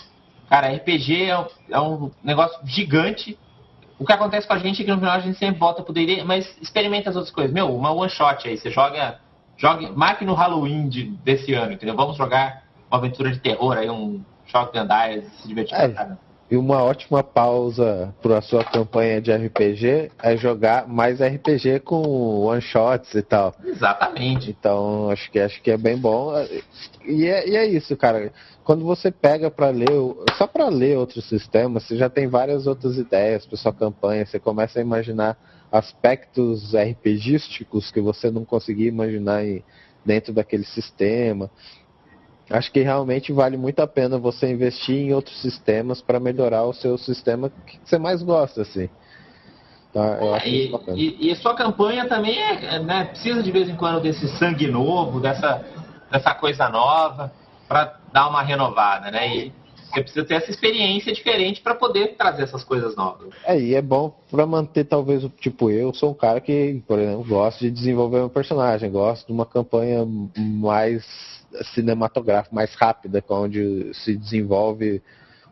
Cara, RPG é, é um negócio gigante. O que acontece com a gente é que no final a gente sempre volta pro D&D, mas experimenta as outras coisas. Meu, uma one shot aí, você joga Jogue, marque no Halloween de, desse ano, entendeu? Vamos jogar uma aventura de terror aí, um Shotgun Dice, se divertir é, pra E uma ótima pausa para a sua campanha de RPG é jogar mais RPG com one shots e tal. Exatamente. Então acho que acho que é bem bom. E é, e é isso, cara. Quando você pega para ler, só para ler outros sistemas, você já tem várias outras ideias para sua campanha. Você começa a imaginar aspectos RPGísticos que você não conseguia imaginar dentro daquele sistema. Acho que realmente vale muito a pena você investir em outros sistemas para melhorar o seu sistema que você mais gosta, assim. Tá, acho e, e, e sua campanha também é, né, precisa de vez em quando desse sangue novo, dessa, dessa coisa nova, para dar uma renovada, né? E você precisa ter essa experiência diferente para poder trazer essas coisas novas. É, e é bom para manter, talvez, o tipo, eu sou um cara que, por exemplo, gosto de desenvolver um personagem, gosto de uma campanha mais cinematográfica, mais rápida, onde se desenvolve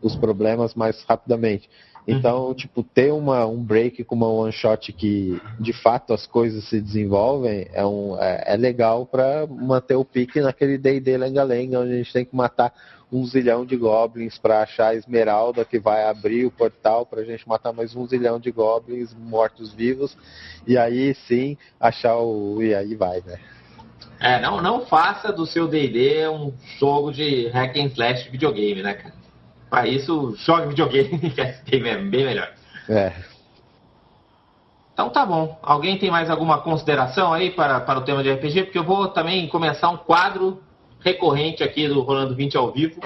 os problemas mais rapidamente. Então, uhum. tipo, ter uma, um break com uma one shot que de fato as coisas se desenvolvem é, um, é, é legal para manter o pique naquele D&D lenga-lenga, onde a gente tem que matar um zilhão de goblins para achar a esmeralda que vai abrir o portal para a gente matar mais um zilhão de goblins mortos-vivos e aí sim achar o. e aí vai, né? É, não, não faça do seu D&D um jogo de hack and slash de videogame, né, cara? Para isso, jogue videogame que é bem, melhor. É. Então tá bom. Alguém tem mais alguma consideração aí para, para o tema de RPG? Porque eu vou também começar um quadro recorrente aqui do Rolando 20 ao vivo,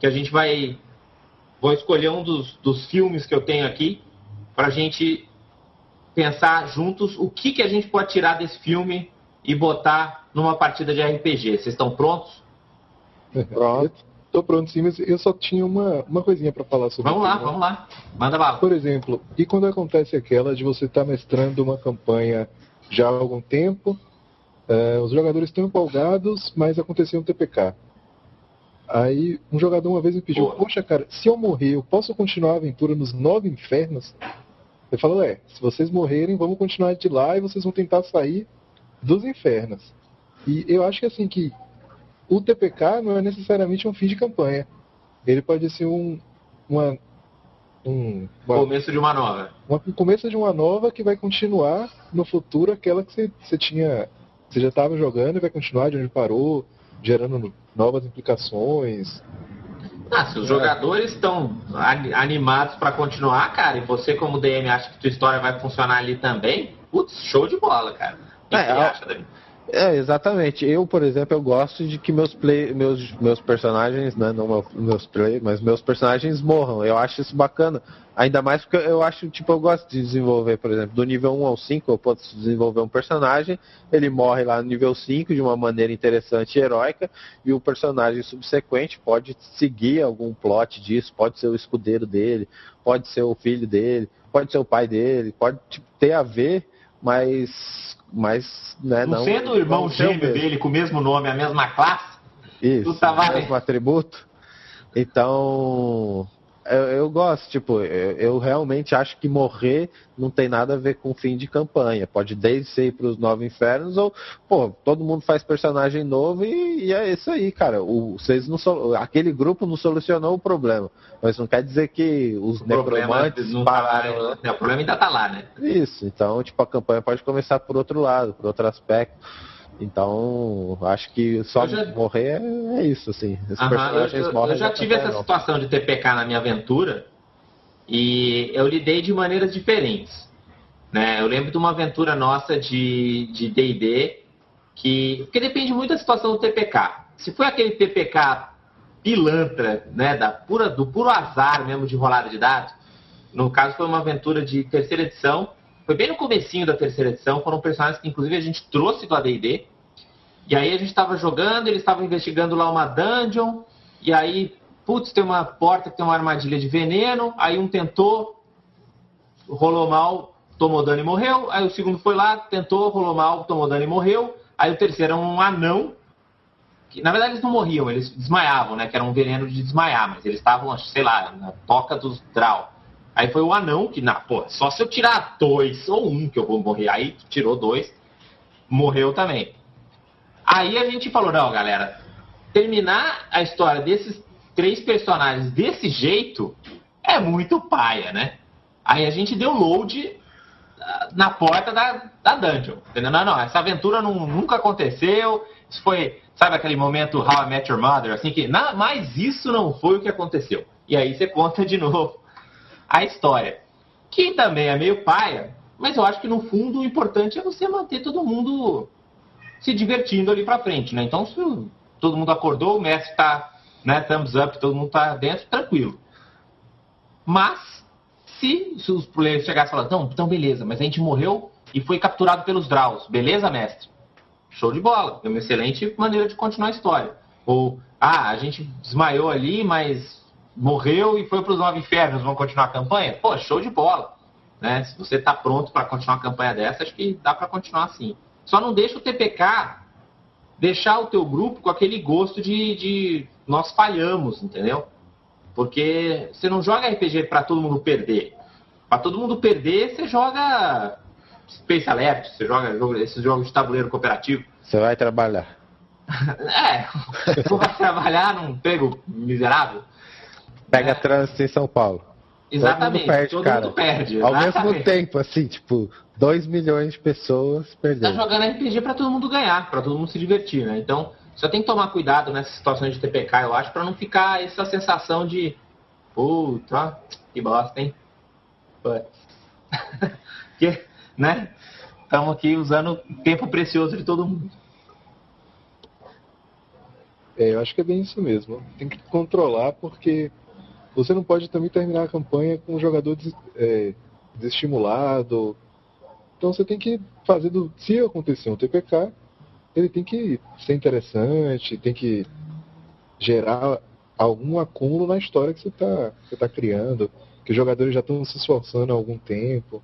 que a gente vai. Vou escolher um dos, dos filmes que eu tenho aqui para a gente pensar juntos o que, que a gente pode tirar desse filme e botar numa partida de RPG. Vocês estão prontos? Pronto. Tô pronto sim, mas eu só tinha uma, uma coisinha para falar sobre Vamos lá, vamos lá. Manda bala. Por exemplo, e quando acontece aquela de você estar tá mestrando uma campanha já há algum tempo, uh, os jogadores estão empolgados, mas aconteceu um TPK. Aí um jogador uma vez me pediu, Porra. poxa cara, se eu morrer, eu posso continuar a aventura nos nove infernos? Ele falou, é, se vocês morrerem, vamos continuar de lá e vocês vão tentar sair dos infernos. E eu acho que assim que o TPK não é necessariamente um fim de campanha. Ele pode ser um, uma, um uma, começo de uma nova. Uma, um começo de uma nova que vai continuar no futuro aquela que você, tinha. Você já estava jogando e vai continuar de onde parou, gerando novas implicações. Ah, se os é. jogadores estão animados para continuar, cara, e você como DM acha que tua história vai funcionar ali também, putz, show de bola, cara. O que, é, você acha, David? É, exatamente. Eu, por exemplo, eu gosto de que meus play, meus, meus personagens, né, não meus play, mas meus personagens morram. Eu acho isso bacana. Ainda mais porque eu acho, tipo, eu gosto de desenvolver, por exemplo, do nível 1 ao 5, eu posso desenvolver um personagem, ele morre lá no nível 5 de uma maneira interessante e heróica, e o personagem subsequente pode seguir algum plot disso, pode ser o escudeiro dele, pode ser o filho dele, pode ser o pai dele, pode tipo, ter a ver, mas mas né, não, não sendo o irmão gêmeo dele com o mesmo nome, a mesma classe, isso, o mesmo atributo. Então, eu, eu, gosto, tipo, eu, eu, realmente acho que morrer não tem nada a ver com fim de campanha. Pode desde ser para os nove infernos ou, pô, todo mundo faz personagem novo e, e é isso aí, cara. O, vocês não aquele grupo não solucionou o problema, mas não quer dizer que os o necromantes não pararam. Tá, né? O problema ainda tá lá, né? Isso. Então, tipo, a campanha pode começar por outro lado, por outro aspecto. Então, acho que só já... morrer é, isso, assim. personagens eu. Eu já tive essa não. situação de TPK na minha aventura e eu lidei de maneiras diferentes. Né? Eu lembro de uma aventura nossa de D&D que... Porque depende muito da situação do TPK. Se foi aquele TPK pilantra, né, da pura, do puro azar mesmo de rolada de dados, no caso foi uma aventura de terceira edição, foi bem no comecinho da terceira edição, foram personagens que inclusive a gente trouxe do AD&D. E aí a gente estava jogando, eles estavam investigando lá uma dungeon, e aí, putz, tem uma porta que tem uma armadilha de veneno, aí um tentou, rolou mal, tomou dano e morreu, aí o segundo foi lá, tentou, rolou mal, tomou dano e morreu, aí o terceiro era um anão, que na verdade eles não morriam, eles desmaiavam, né, que era um veneno de desmaiar, mas eles estavam, sei lá, na toca dos draw. Aí foi o anão que, na, pô, só se eu tirar dois ou um que eu vou morrer. Aí tirou dois, morreu também. Aí a gente falou, não, galera, terminar a história desses três personagens desse jeito é muito paia, né? Aí a gente deu load ah, na porta da, da dungeon. Entendeu? Não, não, essa aventura não, nunca aconteceu. Isso foi, sabe aquele momento How I Met Your Mother, assim que, não, mas isso não foi o que aconteceu. E aí você conta de novo a história. Que também é meio paia, mas eu acho que no fundo o importante é você manter todo mundo se divertindo ali para frente, né? Então, se todo mundo acordou, o mestre está, né, thumbs up, todo mundo está dentro, tranquilo. Mas, se, se os players chegassem e falassem, então, então beleza, mas a gente morreu e foi capturado pelos Draus, beleza, mestre? Show de bola, é uma excelente maneira de continuar a história. Ou, ah, a gente desmaiou ali, mas morreu e foi para os Nove Infernos, vamos continuar a campanha? Pô, show de bola. Né? Se você está pronto para continuar uma campanha dessa, acho que dá para continuar assim. Só não deixa o TPK deixar o teu grupo com aquele gosto de, de nós falhamos, entendeu? Porque você não joga RPG para todo mundo perder. Para todo mundo perder, você joga Space Alert, você joga esses jogos de tabuleiro cooperativo. Você vai trabalhar. é, você vai trabalhar num emprego miserável. Pega é. trânsito em São Paulo. Exatamente, todo mundo perde, todo cara. Mundo perde, Ao mesmo tempo, assim, tipo, 2 milhões de pessoas perdendo. Tá jogando RPG para todo mundo ganhar, para todo mundo se divertir, né? Então, só tem que tomar cuidado nessas situações de TPK, eu acho, para não ficar essa sensação de puta, que bosta, hein? que, né? Estamos aqui usando o tempo precioso de todo mundo. É, eu acho que é bem isso mesmo. Tem que controlar porque você não pode também terminar a campanha com um jogador des, é, desestimulado. Então você tem que fazer do. Se acontecer um TPK, ele tem que ser interessante, tem que gerar algum acúmulo na história que você está tá criando, que os jogadores já estão se esforçando há algum tempo.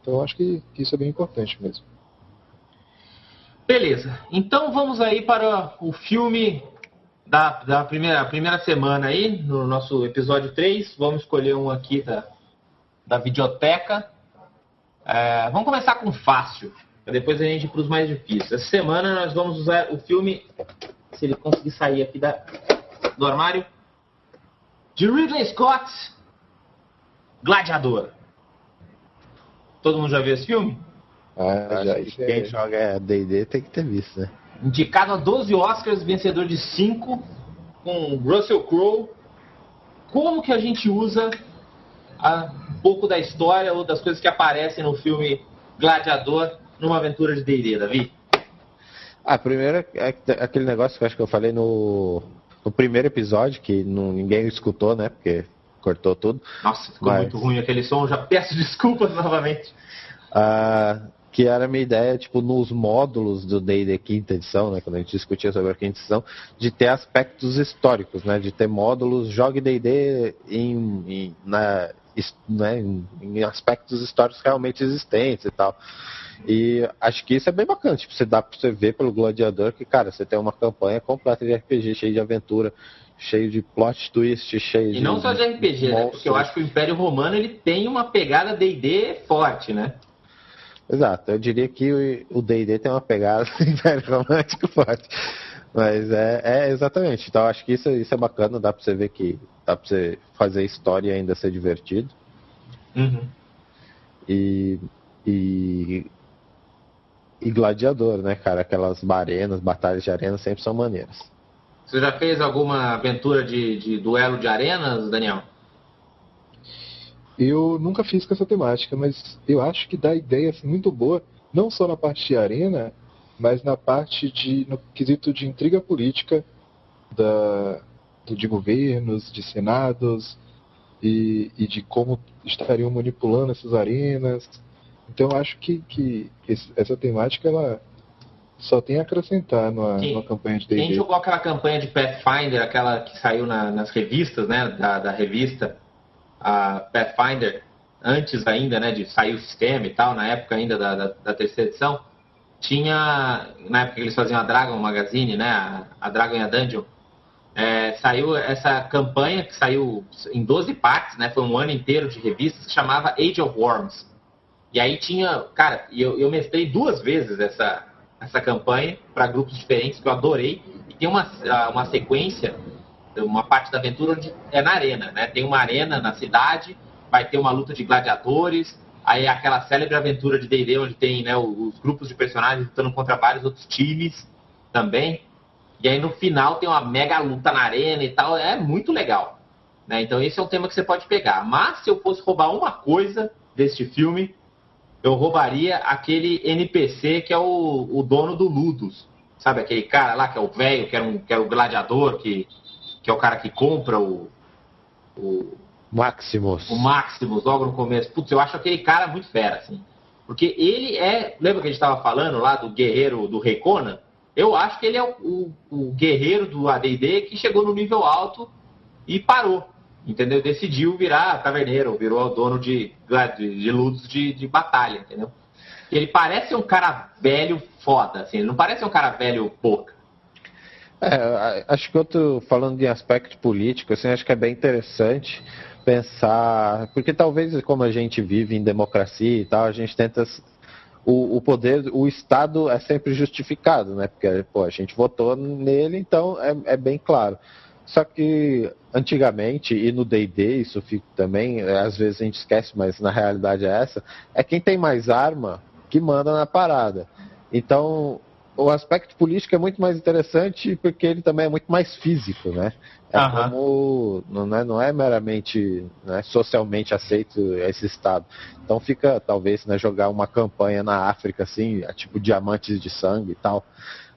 Então eu acho que, que isso é bem importante mesmo. Beleza. Então vamos aí para o filme da, da primeira, primeira semana aí, no nosso episódio 3. Vamos escolher um aqui da, da videoteca. É, vamos começar com fácil, para depois a gente ir para os mais difíceis. Essa semana nós vamos usar o filme, se ele conseguir sair aqui da, do armário, de Ridley Scott, Gladiador. Todo mundo já viu esse filme? Ah, já, que quem é... joga D&D tem que ter visto, né? Indicado a 12 Oscars, vencedor de 5, com Russell Crowe. Como que a gente usa a, um pouco da história ou das coisas que aparecem no filme Gladiador numa aventura de D&D, Davi? Ah, primeiro é aquele negócio que eu acho que eu falei no, no primeiro episódio, que não, ninguém escutou, né? Porque cortou tudo. Nossa, ficou Mas... muito ruim aquele som, já peço desculpas novamente. Ah, que era a minha ideia, tipo, nos módulos do D&D quinta edição, né, quando a gente discutia sobre a quinta edição, de ter aspectos históricos, né, de ter módulos, jogue D&D em, em, na, né, em, aspectos históricos realmente existentes e tal. E acho que isso é bem bacana, tipo, você dá pra você ver pelo gladiador que, cara, você tem uma campanha completa de RPG, cheio de aventura, cheio de plot twist, cheio e de... E não só de RPG, né, porque eu acho que o Império Romano, ele tem uma pegada D&D forte, né? Exato, eu diria que o D&D tem uma pegada império romântico forte. Mas é, é, exatamente. Então acho que isso, isso é bacana, dá pra você ver que dá pra você fazer história e ainda ser divertido. Uhum. E, e, e gladiador, né, cara? Aquelas arenas, batalhas de arena sempre são maneiras. Você já fez alguma aventura de, de duelo de arenas, Daniel? Eu nunca fiz com essa temática, mas eu acho que dá ideia assim, muito boa, não só na parte de arena, mas na parte de. no quesito de intriga política da, de governos, de senados e, e de como estariam manipulando essas arenas. Então eu acho que, que esse, essa temática ela só tem a acrescentar numa, numa campanha de D&D. Quem jogou aquela campanha de Pathfinder, aquela que saiu na, nas revistas, né, da, da revista a Pathfinder, antes ainda né, de sair o sistema e tal, na época ainda da, da, da terceira edição, tinha, na época que eles faziam a Dragon Magazine, né, a, a Dragon e a Dungeon, é, saiu essa campanha que saiu em 12 partes, né, foi um ano inteiro de revistas, que chamava Age of Worms. E aí tinha, cara, eu, eu mestrei duas vezes essa, essa campanha para grupos diferentes, que eu adorei, e tem uma, uma sequência uma parte da aventura onde é na arena, né? Tem uma arena na cidade, vai ter uma luta de gladiadores, aí é aquela célebre aventura de D&D onde tem né, os grupos de personagens lutando contra vários outros times também. E aí no final tem uma mega luta na arena e tal, é muito legal. Né? Então esse é um tema que você pode pegar. Mas se eu fosse roubar uma coisa deste filme, eu roubaria aquele NPC que é o, o dono do Ludus. Sabe aquele cara lá que é o velho, que, um, que é o gladiador, que, que é o cara que compra o. o Maximus. O Maximus, logo no começo. Putz, eu acho aquele cara muito fera, assim. Porque ele é. Lembra que a gente estava falando lá do guerreiro do Rei Conan? Eu acho que ele é o, o, o guerreiro do ADD que chegou no nível alto e parou. Entendeu? Decidiu virar taverneiro, virou dono de, de, de lutos de, de batalha, entendeu? Ele parece um cara velho foda, assim, ele não parece um cara velho pouca. É, acho que outro, falando de aspecto político, assim, acho que é bem interessante pensar, porque talvez como a gente vive em democracia e tal, a gente tenta o, o, poder, o Estado é sempre justificado, né? Porque pô, a gente votou nele, então é, é bem claro. Só que antigamente, e no D&D isso fica também, às vezes a gente esquece, mas na realidade é essa, é quem tem mais arma que manda na parada. Então, o aspecto político é muito mais interessante porque ele também é muito mais físico, né? É uhum. como não é, não é meramente né, socialmente aceito esse estado. Então fica talvez né, jogar uma campanha na África assim, tipo diamantes de sangue e tal,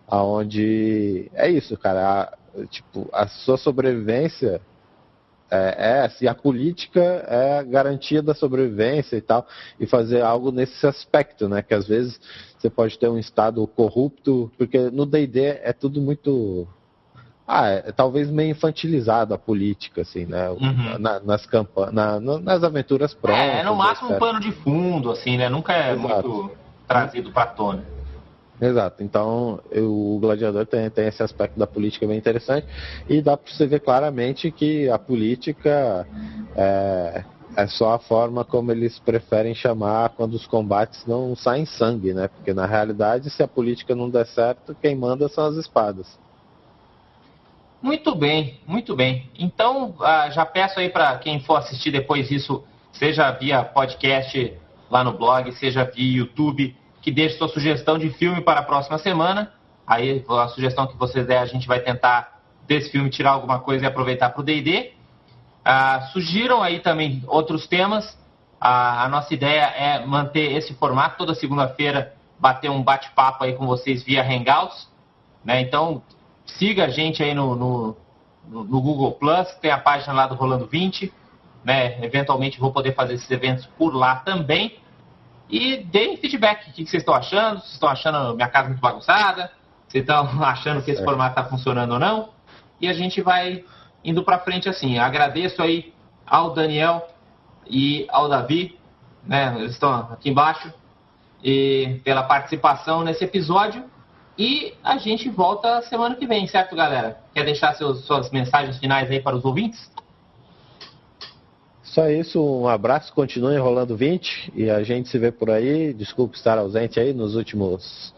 aonde é isso, cara. A, tipo a sua sobrevivência é, é assim, a política é a garantia da sobrevivência e tal, e fazer algo nesse aspecto, né? Que às vezes você pode ter um estado corrupto, porque no D&D é tudo muito ah, é, talvez meio infantilizado a política, assim, né? Uhum. Na, nas campanhas, na, nas aventuras próprias. É, no máximo etc. um pano de fundo, assim, né? Nunca é Exato. muito trazido para tona. Exato. Então, eu, o Gladiador tem, tem esse aspecto da política bem interessante e dá para você ver claramente que a política é, é só a forma como eles preferem chamar quando os combates não saem sangue, né? Porque na realidade, se a política não der certo, quem manda são as espadas. Muito bem, muito bem. Então, ah, já peço aí para quem for assistir depois isso, seja via podcast lá no blog, seja via YouTube, que deixe sua sugestão de filme para a próxima semana. Aí a sugestão que vocês der, a gente vai tentar desse filme tirar alguma coisa e aproveitar para o D&D. Ah, sugiram aí também outros temas. Ah, a nossa ideia é manter esse formato toda segunda-feira, bater um bate-papo aí com vocês via Hangouts. Né? Então, siga a gente aí no, no, no, Google Plus, tem a página lá do Rolando 20. Né? Eventualmente vou poder fazer esses eventos por lá também. E deem feedback. O que vocês estão achando? Vocês estão achando minha casa muito bagunçada? Vocês estão achando que esse formato está funcionando ou não? E a gente vai indo para frente assim. Agradeço aí ao Daniel e ao Davi, né? Eles estão aqui embaixo, e pela participação nesse episódio. E a gente volta semana que vem, certo, galera? Quer deixar seus, suas mensagens finais aí para os ouvintes? Só isso, um abraço, continue rolando 20 e a gente se vê por aí. Desculpe estar ausente aí nos últimos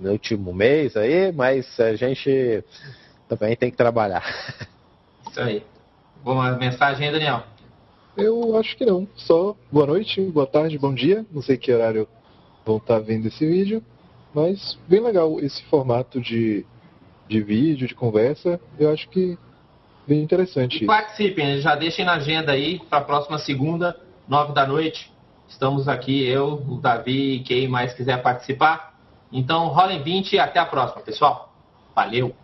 no último mês aí, mas a gente também tem que trabalhar. Isso aí. Boa mensagem aí, Daniel. Eu acho que não. Só boa noite, boa tarde, bom dia. Não sei que horário vão estar vendo esse vídeo, mas bem legal esse formato de, de vídeo, de conversa. Eu acho que Bem interessante. E participem, já deixem na agenda aí para a próxima segunda, nove da noite. Estamos aqui, eu, o Davi e quem mais quiser participar. Então, rolem 20 e até a próxima, pessoal. Valeu!